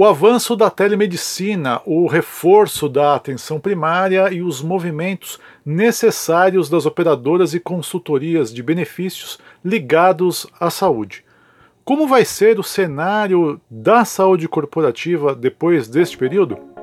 O avanço da telemedicina, o reforço da atenção primária e os movimentos necessários das operadoras e consultorias de benefícios ligados à saúde. Como vai ser o cenário da saúde corporativa depois deste período?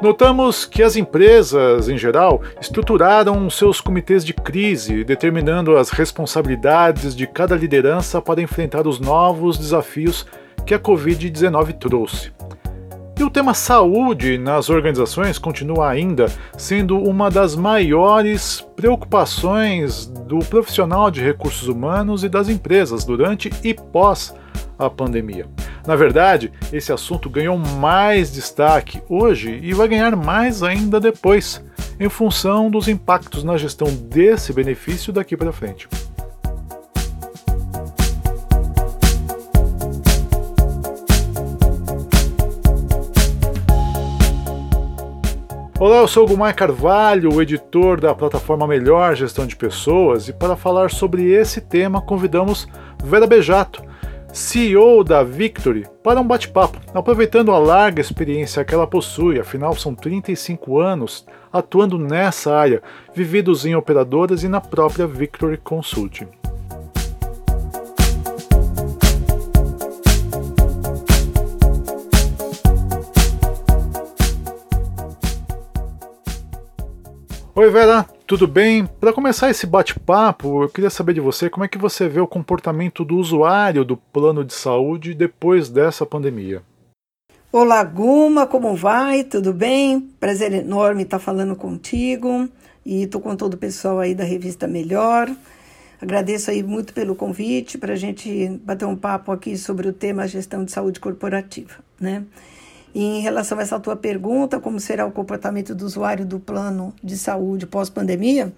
Notamos que as empresas, em geral, estruturaram seus comitês de crise, determinando as responsabilidades de cada liderança para enfrentar os novos desafios que a Covid-19 trouxe. E o tema saúde nas organizações continua ainda sendo uma das maiores preocupações do profissional de recursos humanos e das empresas durante e pós a pandemia. Na verdade, esse assunto ganhou mais destaque hoje e vai ganhar mais ainda depois, em função dos impactos na gestão desse benefício daqui para frente. Olá, eu sou o Gumar Carvalho, o editor da plataforma Melhor Gestão de Pessoas, e para falar sobre esse tema convidamos Vera Bejato, CEO da Victory, para um bate-papo, aproveitando a larga experiência que ela possui, afinal são 35 anos atuando nessa área, vividos em operadoras e na própria Victory Consulting. Oi Vera, tudo bem? Para começar esse bate-papo, eu queria saber de você como é que você vê o comportamento do usuário do plano de saúde depois dessa pandemia. Olá, Guma, como vai? Tudo bem? Prazer enorme estar falando contigo e estou com todo o pessoal aí da revista Melhor. Agradeço aí muito pelo convite para a gente bater um papo aqui sobre o tema gestão de saúde corporativa, né? E em relação a essa tua pergunta, como será o comportamento do usuário do plano de saúde pós-pandemia,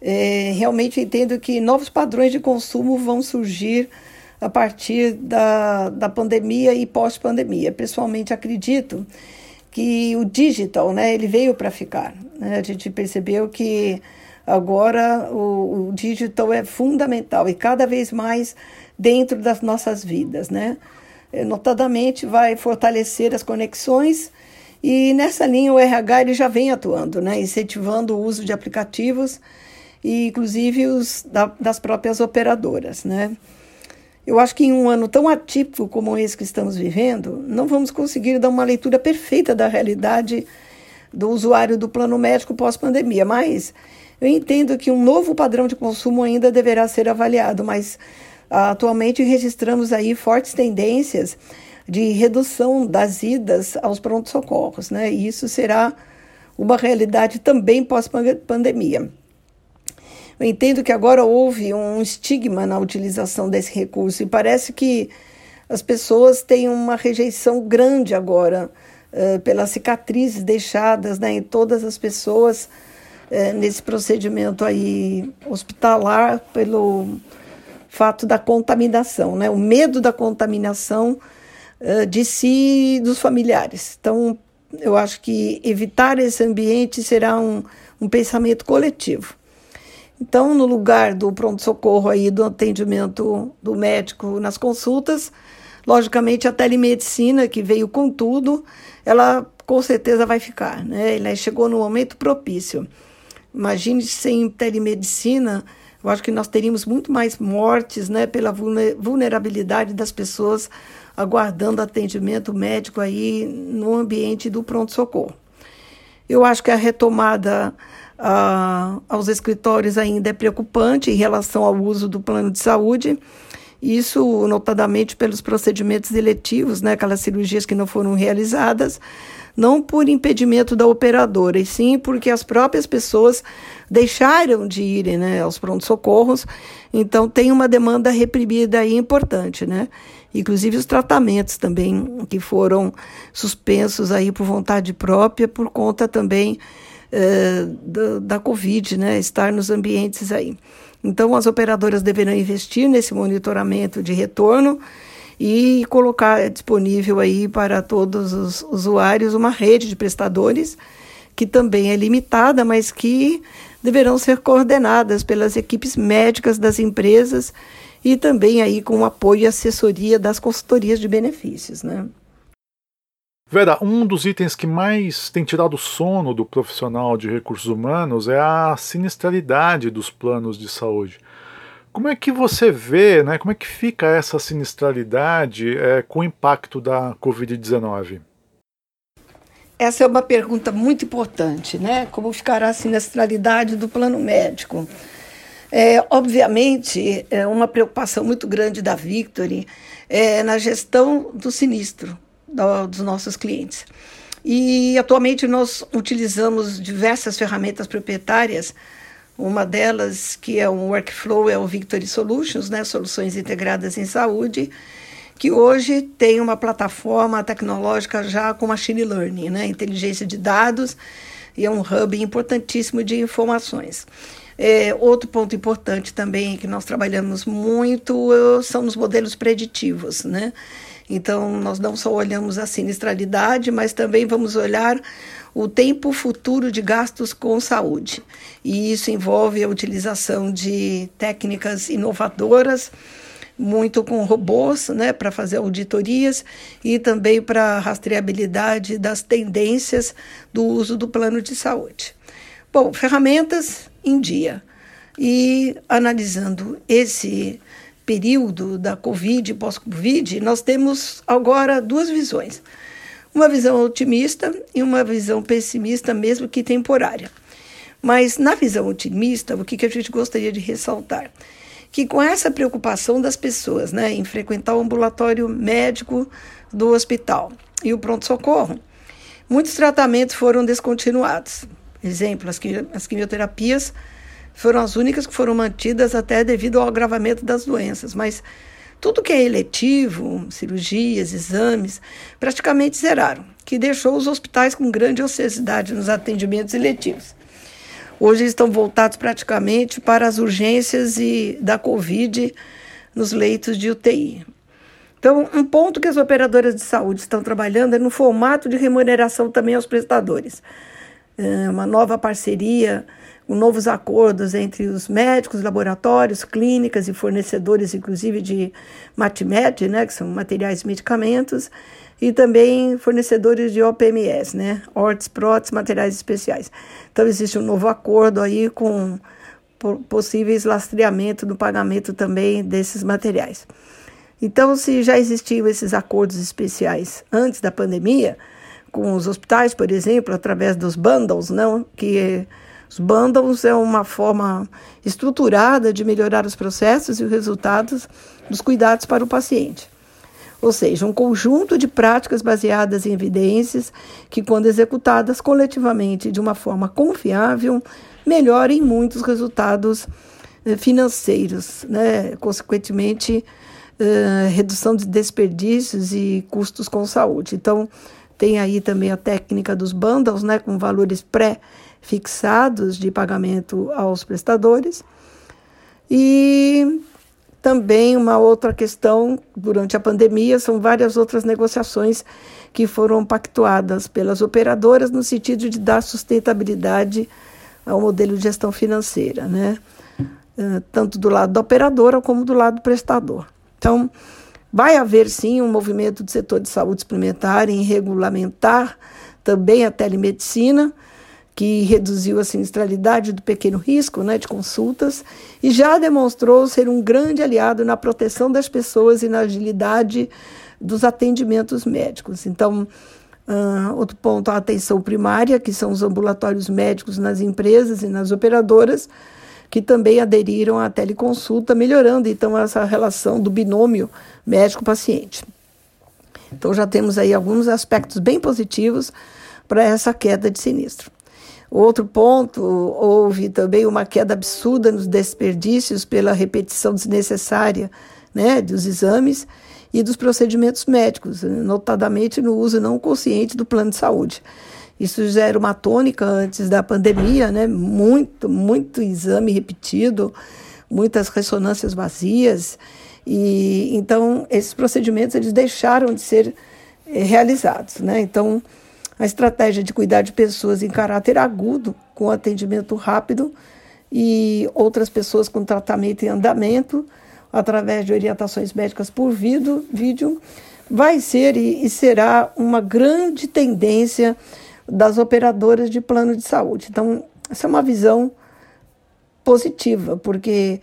é, realmente entendo que novos padrões de consumo vão surgir a partir da, da pandemia e pós-pandemia. Pessoalmente, acredito que o digital, né, ele veio para ficar. Né? A gente percebeu que agora o, o digital é fundamental e cada vez mais dentro das nossas vidas, né? Eh, notadamente vai fortalecer as conexões e nessa linha o RH ele já vem atuando, né, incentivando o uso de aplicativos e inclusive os da, das próprias operadoras, né. Eu acho que em um ano tão atípico como esse que estamos vivendo, não vamos conseguir dar uma leitura perfeita da realidade do usuário do plano médico pós-pandemia, mas eu entendo que um novo padrão de consumo ainda deverá ser avaliado, mas Atualmente registramos aí fortes tendências de redução das idas aos pronto-socorros, né? E isso será uma realidade também pós-pandemia. Eu entendo que agora houve um estigma na utilização desse recurso e parece que as pessoas têm uma rejeição grande agora uh, pelas cicatrizes deixadas né, em todas as pessoas uh, nesse procedimento aí hospitalar pelo fato da contaminação, né? o medo da contaminação uh, de si e dos familiares. Então, eu acho que evitar esse ambiente será um, um pensamento coletivo. Então, no lugar do pronto-socorro aí, do atendimento do médico nas consultas, logicamente a telemedicina, que veio com tudo, ela com certeza vai ficar, né? Ela chegou no momento propício. Imagine sem telemedicina, eu acho que nós teríamos muito mais mortes né, pela vulnerabilidade das pessoas aguardando atendimento médico aí no ambiente do pronto-socorro. Eu acho que a retomada ah, aos escritórios ainda é preocupante em relação ao uso do plano de saúde. Isso, notadamente, pelos procedimentos eletivos, né, aquelas cirurgias que não foram realizadas, não por impedimento da operadora, e sim porque as próprias pessoas deixaram de irem né, aos pronto-socorros, então tem uma demanda reprimida aí importante, né? Inclusive os tratamentos também que foram suspensos aí por vontade própria, por conta também eh, da, da Covid, né? Estar nos ambientes aí. Então as operadoras deverão investir nesse monitoramento de retorno e colocar disponível aí para todos os usuários uma rede de prestadores que também é limitada, mas que deverão ser coordenadas pelas equipes médicas das empresas e também aí com o apoio e assessoria das consultorias de benefícios, né? Vera, um dos itens que mais tem tirado o sono do profissional de recursos humanos é a sinistralidade dos planos de saúde. Como é que você vê, né, como é que fica essa sinistralidade é, com o impacto da Covid-19? Essa é uma pergunta muito importante, né? Como ficará a sinistralidade do plano médico? É, obviamente, é uma preocupação muito grande da Victory é, na gestão do sinistro do, dos nossos clientes. E atualmente nós utilizamos diversas ferramentas proprietárias. Uma delas, que é um workflow, é o Victory Solutions, né, soluções integradas em saúde, que hoje tem uma plataforma tecnológica já com machine learning, né, inteligência de dados, e é um hub importantíssimo de informações. É, outro ponto importante também que nós trabalhamos muito são os modelos preditivos, né? Então, nós não só olhamos a sinistralidade, mas também vamos olhar o tempo futuro de gastos com saúde. E isso envolve a utilização de técnicas inovadoras, muito com robôs, né, para fazer auditorias e também para rastreabilidade das tendências do uso do plano de saúde. Bom, ferramentas em dia. E analisando esse período da Covid e pós-Covid, nós temos agora duas visões. Uma visão otimista e uma visão pessimista, mesmo que temporária. Mas na visão otimista, o que, que a gente gostaria de ressaltar? Que com essa preocupação das pessoas né, em frequentar o ambulatório médico do hospital e o pronto-socorro, muitos tratamentos foram descontinuados. Exemplo, as quimioterapias foram as únicas que foram mantidas até devido ao agravamento das doenças, mas tudo que é eletivo, cirurgias, exames, praticamente zeraram, que deixou os hospitais com grande ociosidade nos atendimentos eletivos. Hoje estão voltados praticamente para as urgências e da Covid nos leitos de UTI. Então, um ponto que as operadoras de saúde estão trabalhando é no formato de remuneração também aos prestadores. É uma nova parceria novos acordos entre os médicos, laboratórios, clínicas e fornecedores, inclusive de MatMed, né, que são materiais e medicamentos, e também fornecedores de OPMS, né, ortes, próteses, materiais especiais. Então existe um novo acordo aí com possíveis lastreamento do pagamento também desses materiais. Então, se já existiam esses acordos especiais antes da pandemia, com os hospitais, por exemplo, através dos bundles, não, que os bundles é uma forma estruturada de melhorar os processos e os resultados dos cuidados para o paciente. Ou seja, um conjunto de práticas baseadas em evidências que, quando executadas coletivamente de uma forma confiável, melhorem muitos resultados eh, financeiros, né? consequentemente, uh, redução de desperdícios e custos com saúde. Então, tem aí também a técnica dos bundles, né, com valores pré fixados de pagamento aos prestadores. E também uma outra questão durante a pandemia são várias outras negociações que foram pactuadas pelas operadoras no sentido de dar sustentabilidade ao modelo de gestão financeira, né? Eh, tanto do lado da operadora como do lado do prestador. Então, vai haver sim um movimento do setor de saúde suplementar em regulamentar também a telemedicina, que reduziu a sinistralidade do pequeno risco né, de consultas e já demonstrou ser um grande aliado na proteção das pessoas e na agilidade dos atendimentos médicos. Então, uh, outro ponto, a atenção primária, que são os ambulatórios médicos nas empresas e nas operadoras, que também aderiram à teleconsulta, melhorando então essa relação do binômio médico-paciente. Então já temos aí alguns aspectos bem positivos para essa queda de sinistro. Outro ponto, houve também uma queda absurda nos desperdícios pela repetição desnecessária né, dos exames e dos procedimentos médicos, notadamente no uso não consciente do plano de saúde. Isso já era uma tônica antes da pandemia, né? Muito, muito exame repetido, muitas ressonâncias vazias. E então esses procedimentos eles deixaram de ser eh, realizados, né? Então a estratégia de cuidar de pessoas em caráter agudo, com atendimento rápido, e outras pessoas com tratamento em andamento, através de orientações médicas por vídeo, vídeo vai ser e, e será uma grande tendência das operadoras de plano de saúde. Então, essa é uma visão positiva, porque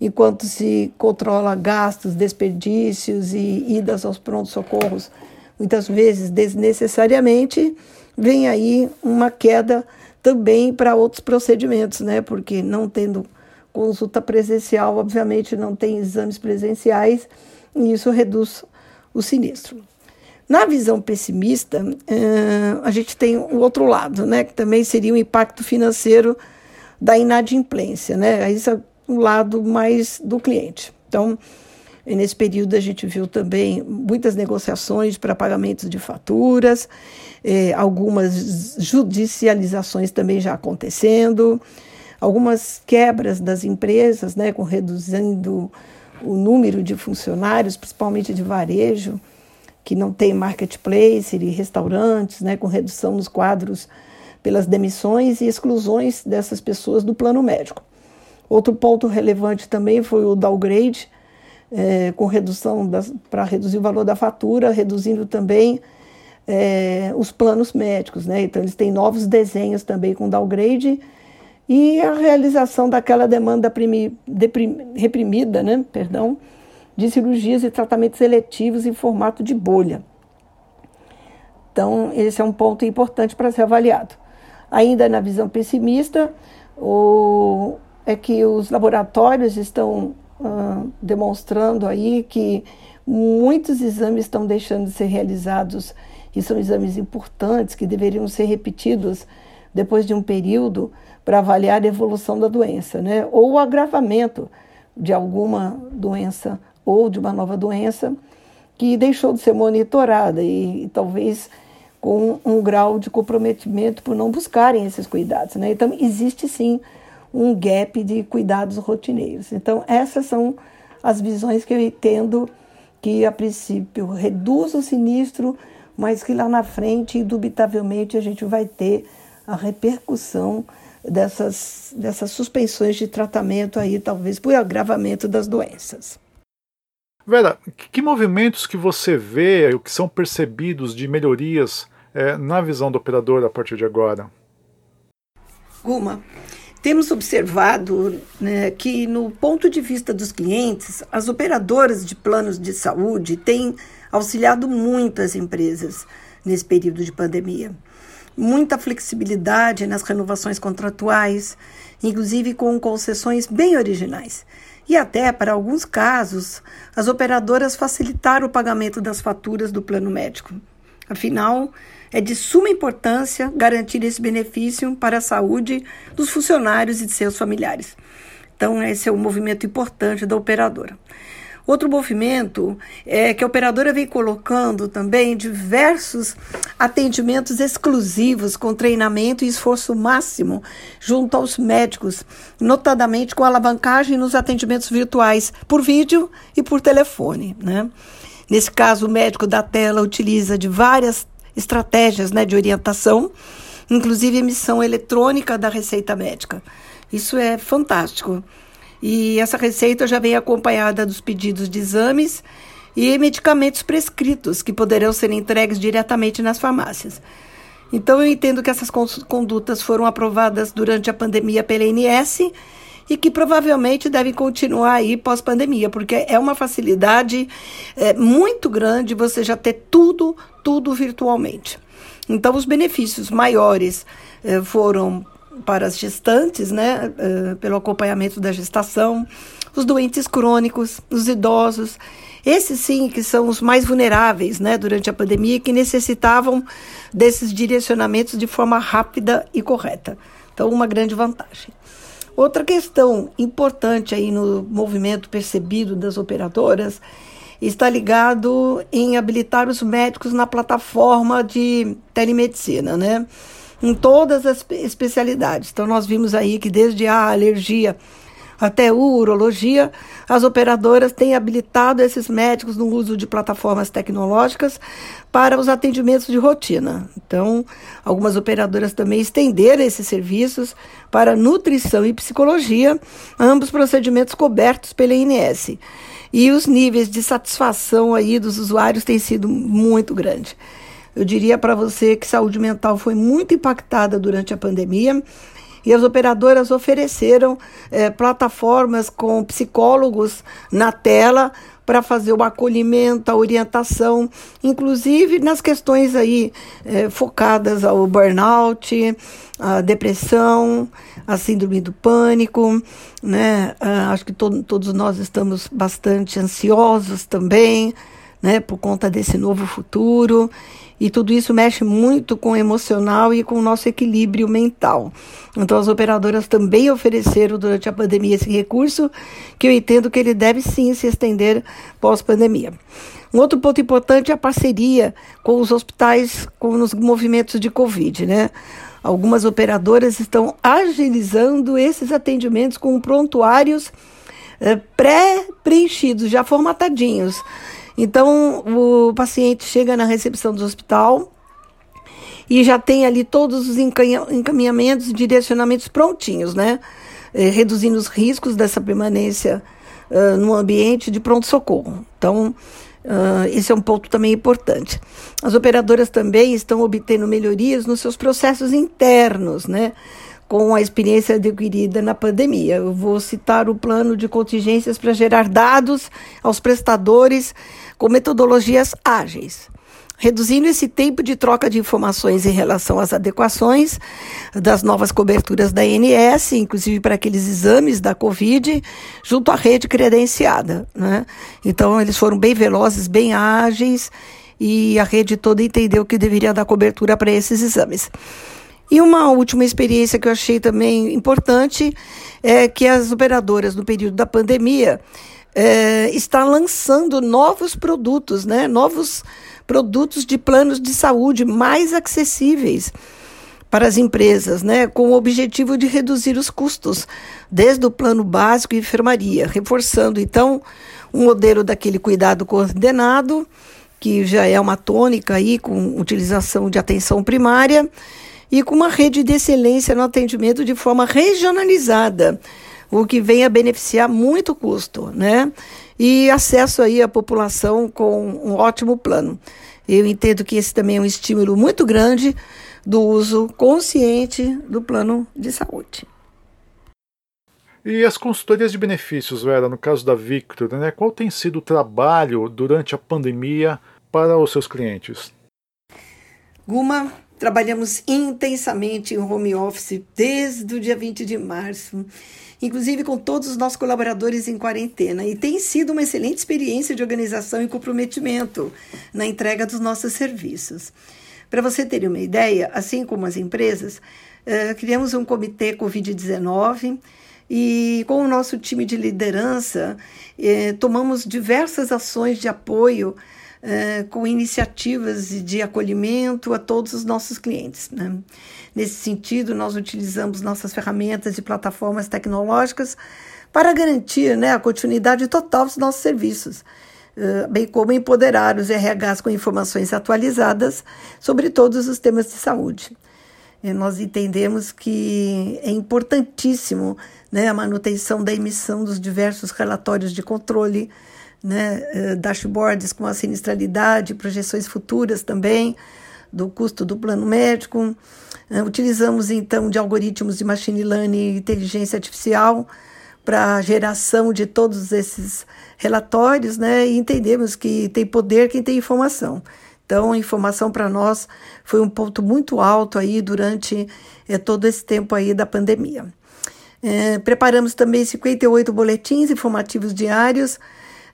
enquanto se controla gastos, desperdícios e idas aos prontos-socorros, muitas vezes desnecessariamente, vem aí uma queda também para outros procedimentos, né? Porque não tendo consulta presencial, obviamente não tem exames presenciais e isso reduz o sinistro. Na visão pessimista, a gente tem o outro lado, né, que também seria o impacto financeiro da inadimplência, né? Isso é o lado mais do cliente. Então, nesse período a gente viu também muitas negociações para pagamentos de faturas, eh, algumas judicializações também já acontecendo, algumas quebras das empresas, né, com reduzindo o número de funcionários, principalmente de varejo, que não tem marketplace e restaurantes, né, com redução nos quadros pelas demissões e exclusões dessas pessoas do plano médico. Outro ponto relevante também foi o downgrade, é, com redução para reduzir o valor da fatura, reduzindo também é, os planos médicos. Né? Então, eles têm novos desenhos também com downgrade e a realização daquela demanda reprimida, né, perdão, de cirurgias e tratamentos eletivos em formato de bolha. Então, esse é um ponto importante para ser avaliado. Ainda na visão pessimista, o, é que os laboratórios estão demonstrando aí que muitos exames estão deixando de ser realizados e são exames importantes que deveriam ser repetidos depois de um período para avaliar a evolução da doença, né? ou o agravamento de alguma doença ou de uma nova doença que deixou de ser monitorada e, talvez com um grau de comprometimento por não buscarem esses cuidados. Né? Então, existe sim um gap de cuidados rotineiros. Então, essas são as visões que eu entendo que, a princípio, reduz o sinistro, mas que lá na frente, indubitavelmente, a gente vai ter a repercussão dessas, dessas suspensões de tratamento aí, talvez por agravamento das doenças. Vera, que movimentos que você vê, o que são percebidos de melhorias é, na visão do operador a partir de agora? Guma, temos observado né, que, no ponto de vista dos clientes, as operadoras de planos de saúde têm auxiliado muito as empresas nesse período de pandemia muita flexibilidade nas renovações contratuais, inclusive com concessões bem originais. E até, para alguns casos, as operadoras facilitaram o pagamento das faturas do plano médico. Afinal, é de suma importância garantir esse benefício para a saúde dos funcionários e de seus familiares. Então, esse é um movimento importante da operadora. Outro movimento é que a operadora vem colocando também diversos atendimentos exclusivos com treinamento e esforço máximo junto aos médicos, notadamente com alavancagem nos atendimentos virtuais por vídeo e por telefone. Né? Nesse caso, o médico da tela utiliza de várias estratégias né, de orientação, inclusive emissão eletrônica da receita médica. Isso é fantástico. E essa receita já vem acompanhada dos pedidos de exames e medicamentos prescritos que poderão ser entregues diretamente nas farmácias. Então, eu entendo que essas condutas foram aprovadas durante a pandemia pela ANS e que provavelmente devem continuar aí pós-pandemia, porque é uma facilidade é, muito grande você já ter tudo, tudo virtualmente. Então, os benefícios maiores é, foram para as gestantes, né, uh, pelo acompanhamento da gestação, os doentes crônicos, os idosos, esses sim que são os mais vulneráveis, né, durante a pandemia, que necessitavam desses direcionamentos de forma rápida e correta. Então, uma grande vantagem. Outra questão importante aí no movimento percebido das operadoras está ligado em habilitar os médicos na plataforma de telemedicina, né? Em todas as especialidades. Então, nós vimos aí que desde a alergia até urologia, as operadoras têm habilitado esses médicos no uso de plataformas tecnológicas para os atendimentos de rotina. Então, algumas operadoras também estenderam esses serviços para nutrição e psicologia, ambos procedimentos cobertos pela INS. E os níveis de satisfação aí dos usuários têm sido muito grandes. Eu diria para você que saúde mental foi muito impactada durante a pandemia e as operadoras ofereceram é, plataformas com psicólogos na tela para fazer o acolhimento, a orientação, inclusive nas questões aí é, focadas ao burnout, a depressão, a síndrome do pânico, né? Ah, acho que to todos nós estamos bastante ansiosos também, né? Por conta desse novo futuro. E tudo isso mexe muito com o emocional e com o nosso equilíbrio mental. Então, as operadoras também ofereceram durante a pandemia esse recurso, que eu entendo que ele deve sim se estender pós-pandemia. Um outro ponto importante é a parceria com os hospitais com os movimentos de Covid, né? Algumas operadoras estão agilizando esses atendimentos com prontuários eh, pré-preenchidos, já formatadinhos. Então, o paciente chega na recepção do hospital e já tem ali todos os encaminhamentos e direcionamentos prontinhos, né? É, reduzindo os riscos dessa permanência uh, no ambiente de pronto-socorro. Então, uh, esse é um ponto também importante. As operadoras também estão obtendo melhorias nos seus processos internos, né? com a experiência adquirida na pandemia. Eu vou citar o plano de contingências para gerar dados aos prestadores com metodologias ágeis. Reduzindo esse tempo de troca de informações em relação às adequações das novas coberturas da ANS, inclusive para aqueles exames da Covid, junto à rede credenciada. Né? Então, eles foram bem velozes, bem ágeis, e a rede toda entendeu que deveria dar cobertura para esses exames. E uma última experiência que eu achei também importante é que as operadoras, no período da pandemia, é, está lançando novos produtos, né? novos produtos de planos de saúde mais acessíveis para as empresas, né? com o objetivo de reduzir os custos, desde o plano básico e enfermaria, reforçando então um modelo daquele cuidado coordenado, que já é uma tônica aí com utilização de atenção primária e com uma rede de excelência no atendimento de forma regionalizada, o que vem a beneficiar muito custo, né? E acesso aí à população com um ótimo plano. Eu entendo que esse também é um estímulo muito grande do uso consciente do plano de saúde. E as consultorias de benefícios, Vera, no caso da Victor, né, qual tem sido o trabalho durante a pandemia para os seus clientes? Guma, Trabalhamos intensamente em home office desde o dia 20 de março, inclusive com todos os nossos colaboradores em quarentena, e tem sido uma excelente experiência de organização e comprometimento na entrega dos nossos serviços. Para você ter uma ideia, assim como as empresas, uh, criamos um comitê Covid-19 e com o nosso time de liderança eh, tomamos diversas ações de apoio eh, com iniciativas de acolhimento a todos os nossos clientes. Né? Nesse sentido, nós utilizamos nossas ferramentas e plataformas tecnológicas para garantir né, a continuidade total dos nossos serviços, uh, bem como empoderar os RHs com informações atualizadas sobre todos os temas de saúde. E nós entendemos que é importantíssimo né, a manutenção da emissão dos diversos relatórios de controle, né, eh, dashboards com a sinistralidade, projeções futuras também do custo do plano médico. Eh, utilizamos então de algoritmos de machine learning e inteligência artificial para geração de todos esses relatórios, né, e entendemos que tem poder quem tem informação. Então, a informação para nós foi um ponto muito alto aí durante é, todo esse tempo aí da pandemia. É, preparamos também 58 boletins informativos diários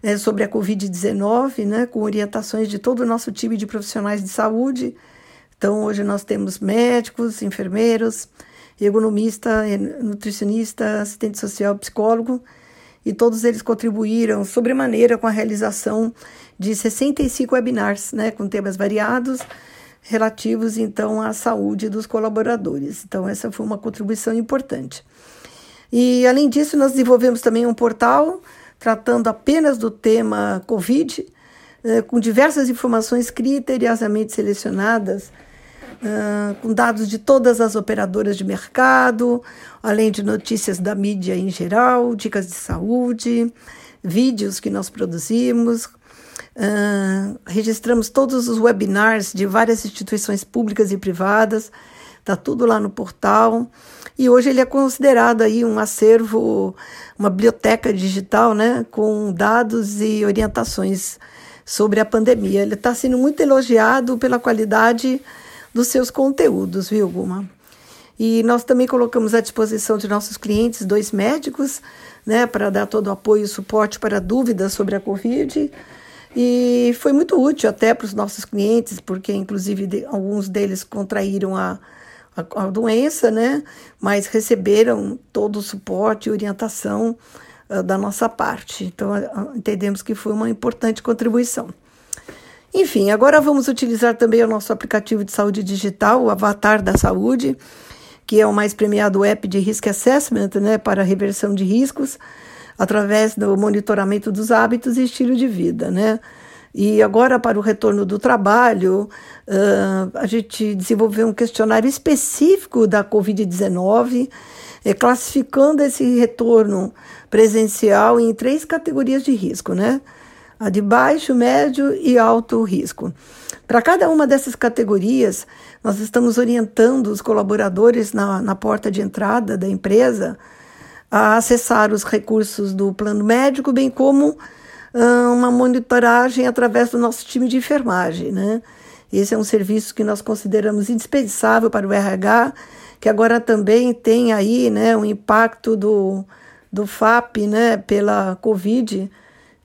é, sobre a Covid-19, né, com orientações de todo o nosso time de profissionais de saúde. Então, hoje nós temos médicos, enfermeiros, ergonomista, nutricionista, assistente social, psicólogo, e todos eles contribuíram sobremaneira com a realização de 65 webinars, né, com temas variados, relativos então à saúde dos colaboradores. Então, essa foi uma contribuição importante. E além disso, nós desenvolvemos também um portal tratando apenas do tema Covid, eh, com diversas informações criteriosamente selecionadas, uh, com dados de todas as operadoras de mercado, além de notícias da mídia em geral, dicas de saúde, vídeos que nós produzimos. Uh, registramos todos os webinars de várias instituições públicas e privadas, está tudo lá no portal. E hoje ele é considerado aí um acervo, uma biblioteca digital, né, com dados e orientações sobre a pandemia. Ele está sendo muito elogiado pela qualidade dos seus conteúdos, viu, Guma? E nós também colocamos à disposição de nossos clientes dois médicos, né, para dar todo o apoio e suporte para dúvidas sobre a Covid. E foi muito útil até para os nossos clientes, porque inclusive de, alguns deles contraíram a, a, a, doença, né, mas receberam todo o suporte e orientação uh, da nossa parte. Então, uh, entendemos que foi uma importante contribuição. Enfim, agora vamos utilizar também o nosso aplicativo de saúde digital, o Avatar da Saúde, que é o mais premiado app de Risk Assessment, né, para reversão de riscos, através do monitoramento dos hábitos e estilo de vida, né. E agora, para o retorno do trabalho, a gente desenvolveu um questionário específico da Covid-19, é, classificando esse retorno presencial em três categorias de risco, né? a de baixo, médio e alto risco. Para cada uma dessas categorias, nós estamos orientando os colaboradores na, na porta de entrada da empresa a acessar os recursos do plano médico, bem como uma monitoragem através do nosso time de enfermagem. Né? Esse é um serviço que nós consideramos indispensável para o RH, que agora também tem aí né, um impacto do, do FAP né, pela Covid,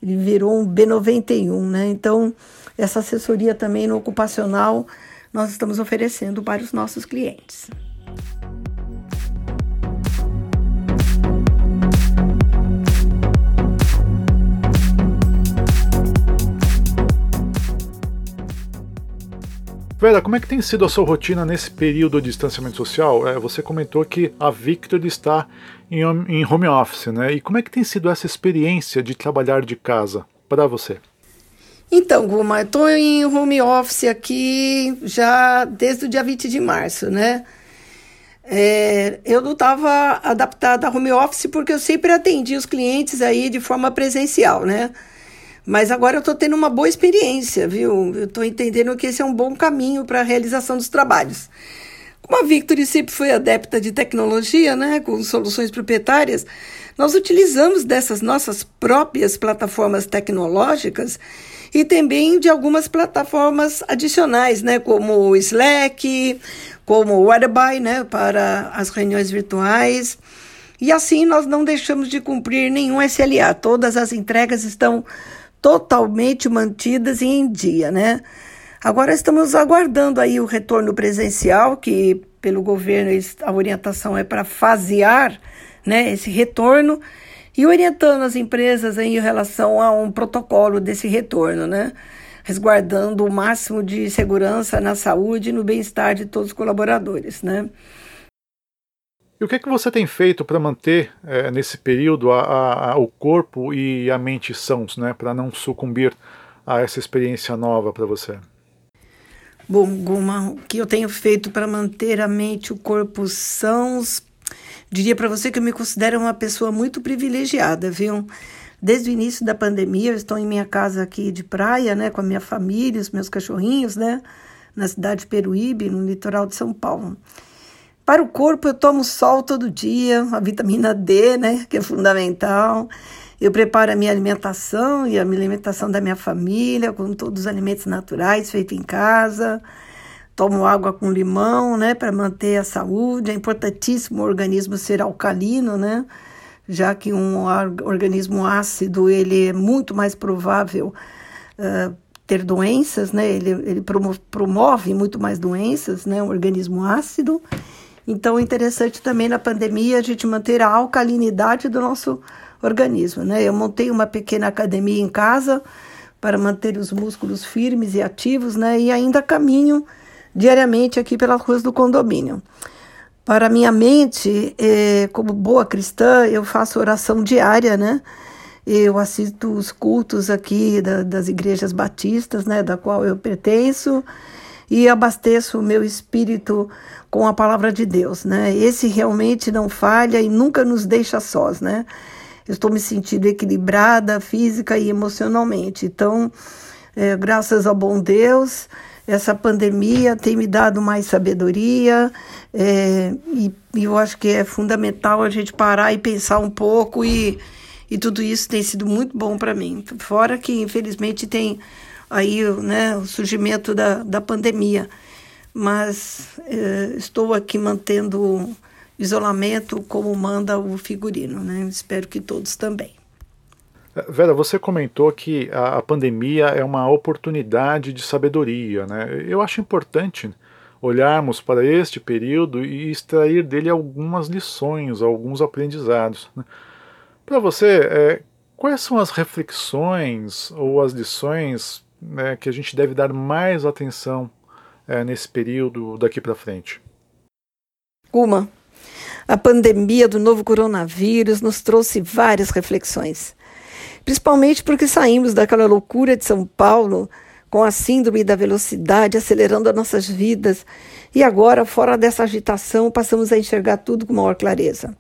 ele virou um B91, né? Então, essa assessoria também no ocupacional nós estamos oferecendo para os nossos clientes. Vera, como é que tem sido a sua rotina nesse período de distanciamento social? É, você comentou que a Victor está em, em home office, né? E como é que tem sido essa experiência de trabalhar de casa para você? Então, Guma, eu estou em home office aqui já desde o dia 20 de março, né? É, eu não estava adaptada a home office porque eu sempre atendi os clientes aí de forma presencial, né? Mas agora eu estou tendo uma boa experiência, viu? Eu estou entendendo que esse é um bom caminho para a realização dos trabalhos. Como a Victory sempre foi adepta de tecnologia, né, com soluções proprietárias, nós utilizamos dessas nossas próprias plataformas tecnológicas e também de algumas plataformas adicionais, né, como o Slack, como o Whereby, né, para as reuniões virtuais. E assim nós não deixamos de cumprir nenhum SLA. Todas as entregas estão totalmente mantidas e em dia, né? Agora estamos aguardando aí o retorno presencial, que pelo governo a orientação é para fasear né, esse retorno e orientando as empresas em relação a um protocolo desse retorno, né? Resguardando o máximo de segurança na saúde e no bem-estar de todos os colaboradores, né? E o que, é que você tem feito para manter é, nesse período a, a, a, o corpo e a mente sãos, né, para não sucumbir a essa experiência nova para você? Bom, Guma, o que eu tenho feito para manter a mente e o corpo sãos? Diria para você que eu me considero uma pessoa muito privilegiada, viu? Desde o início da pandemia, eu estou em minha casa aqui de praia, né, com a minha família, os meus cachorrinhos, né, na cidade de Peruíbe, no litoral de São Paulo. Para o corpo, eu tomo sol todo dia, a vitamina D, né, que é fundamental. Eu preparo a minha alimentação e a alimentação da minha família, com todos os alimentos naturais feitos em casa. Tomo água com limão, né, para manter a saúde. É importantíssimo o organismo ser alcalino, né, já que um organismo ácido ele é muito mais provável uh, ter doenças, né, ele, ele promove muito mais doenças, né, um organismo ácido. Então, é interessante também na pandemia a gente manter a alcalinidade do nosso organismo, né? Eu montei uma pequena academia em casa para manter os músculos firmes e ativos, né? E ainda caminho diariamente aqui pelas ruas do condomínio. Para minha mente, é, como boa cristã, eu faço oração diária, né? Eu assisto os cultos aqui da, das igrejas batistas, né, da qual eu pertenço, e abasteço o meu espírito com a palavra de Deus, né? Esse realmente não falha e nunca nos deixa sós, né? Eu estou me sentindo equilibrada física e emocionalmente. Então, é, graças ao bom Deus, essa pandemia tem me dado mais sabedoria é, e, e, eu acho que é fundamental a gente parar e pensar um pouco e, e tudo isso tem sido muito bom para mim. Fora que, infelizmente, tem aí né, o surgimento da, da pandemia, mas é, estou aqui mantendo isolamento como manda o figurino, né? Espero que todos também. Vera, você comentou que a, a, pandemia é uma oportunidade de sabedoria. Né? Eu acho importante olharmos para este período e extrair dele algumas lições, alguns aprendizados. Né? Para você, é, quais são as reflexões ou as lições né, que a gente deve dar mais atenção é, nesse período daqui para frente? Uma, a pandemia do novo coronavírus nos trouxe várias reflexões principalmente porque saímos daquela loucura de São Paulo com a síndrome da velocidade acelerando as nossas vidas e agora, fora dessa agitação, passamos a enxergar tudo com maior clareza.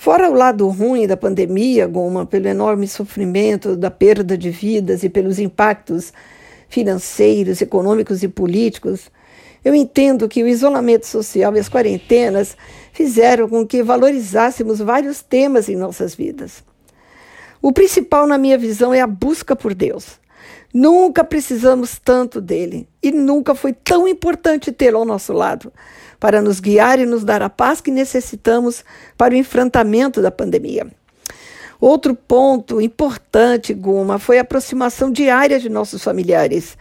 Fora o lado ruim da pandemia, Goma, pelo enorme sofrimento da perda de vidas e pelos impactos financeiros, econômicos e políticos, eu entendo que o isolamento social e as quarentenas fizeram com que valorizássemos vários temas em nossas vidas. O principal, na minha visão, é a busca por Deus. Nunca precisamos tanto dele e nunca foi tão importante tê-lo ao nosso lado para nos guiar e nos dar a paz que necessitamos para o enfrentamento da pandemia. Outro ponto importante, Guma, foi a aproximação diária de nossos familiares,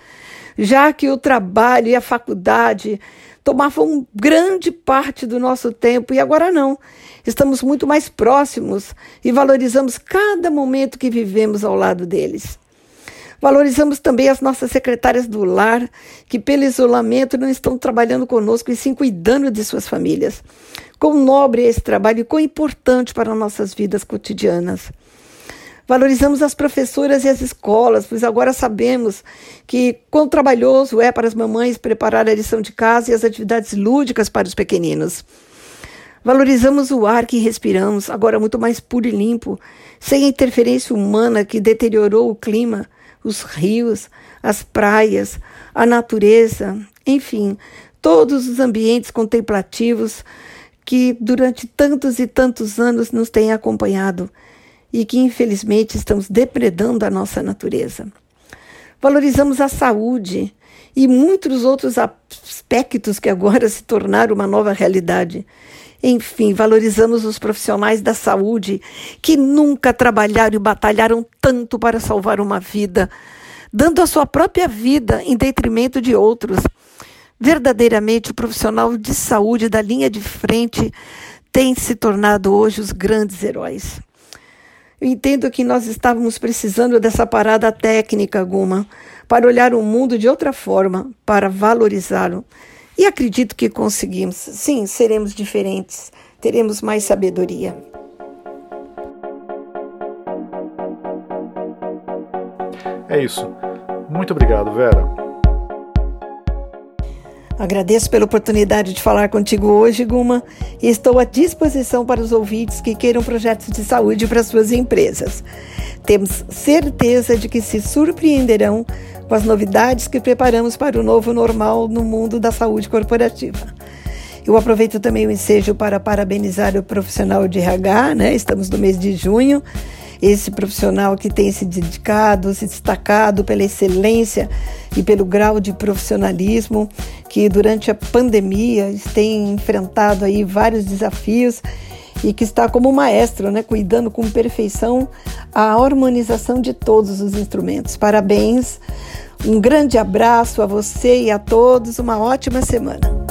já que o trabalho e a faculdade tomavam grande parte do nosso tempo e agora não. Estamos muito mais próximos e valorizamos cada momento que vivemos ao lado deles. Valorizamos também as nossas secretárias do lar, que pelo isolamento não estão trabalhando conosco e sim cuidando de suas famílias. Quão nobre é esse trabalho e quão importante para nossas vidas cotidianas. Valorizamos as professoras e as escolas, pois agora sabemos que quão trabalhoso é para as mamães preparar a lição de casa e as atividades lúdicas para os pequeninos. Valorizamos o ar que respiramos, agora muito mais puro e limpo, sem a interferência humana que deteriorou o clima, os rios, as praias, a natureza, enfim, todos os ambientes contemplativos que durante tantos e tantos anos nos têm acompanhado e que infelizmente estamos depredando a nossa natureza. Valorizamos a saúde e muitos outros aspectos que agora se tornaram uma nova realidade. Enfim, valorizamos os profissionais da saúde que nunca trabalharam e batalharam tanto para salvar uma vida, dando a sua própria vida em detrimento de outros. Verdadeiramente, o profissional de saúde da linha de frente tem se tornado hoje os grandes heróis. Eu entendo que nós estávamos precisando dessa parada técnica, Guma, para olhar o mundo de outra forma, para valorizá-lo. E acredito que conseguimos. Sim, seremos diferentes, teremos mais sabedoria. É isso. Muito obrigado, Vera. Agradeço pela oportunidade de falar contigo hoje, Guma, e estou à disposição para os ouvintes que queiram projetos de saúde para suas empresas. Temos certeza de que se surpreenderão com as novidades que preparamos para o novo normal no mundo da saúde corporativa. Eu aproveito também o ensejo para parabenizar o profissional de RH, né? Estamos no mês de junho esse profissional que tem se dedicado, se destacado pela excelência e pelo grau de profissionalismo que durante a pandemia tem enfrentado aí vários desafios e que está como maestro, né, cuidando com perfeição a harmonização de todos os instrumentos. Parabéns, um grande abraço a você e a todos, uma ótima semana.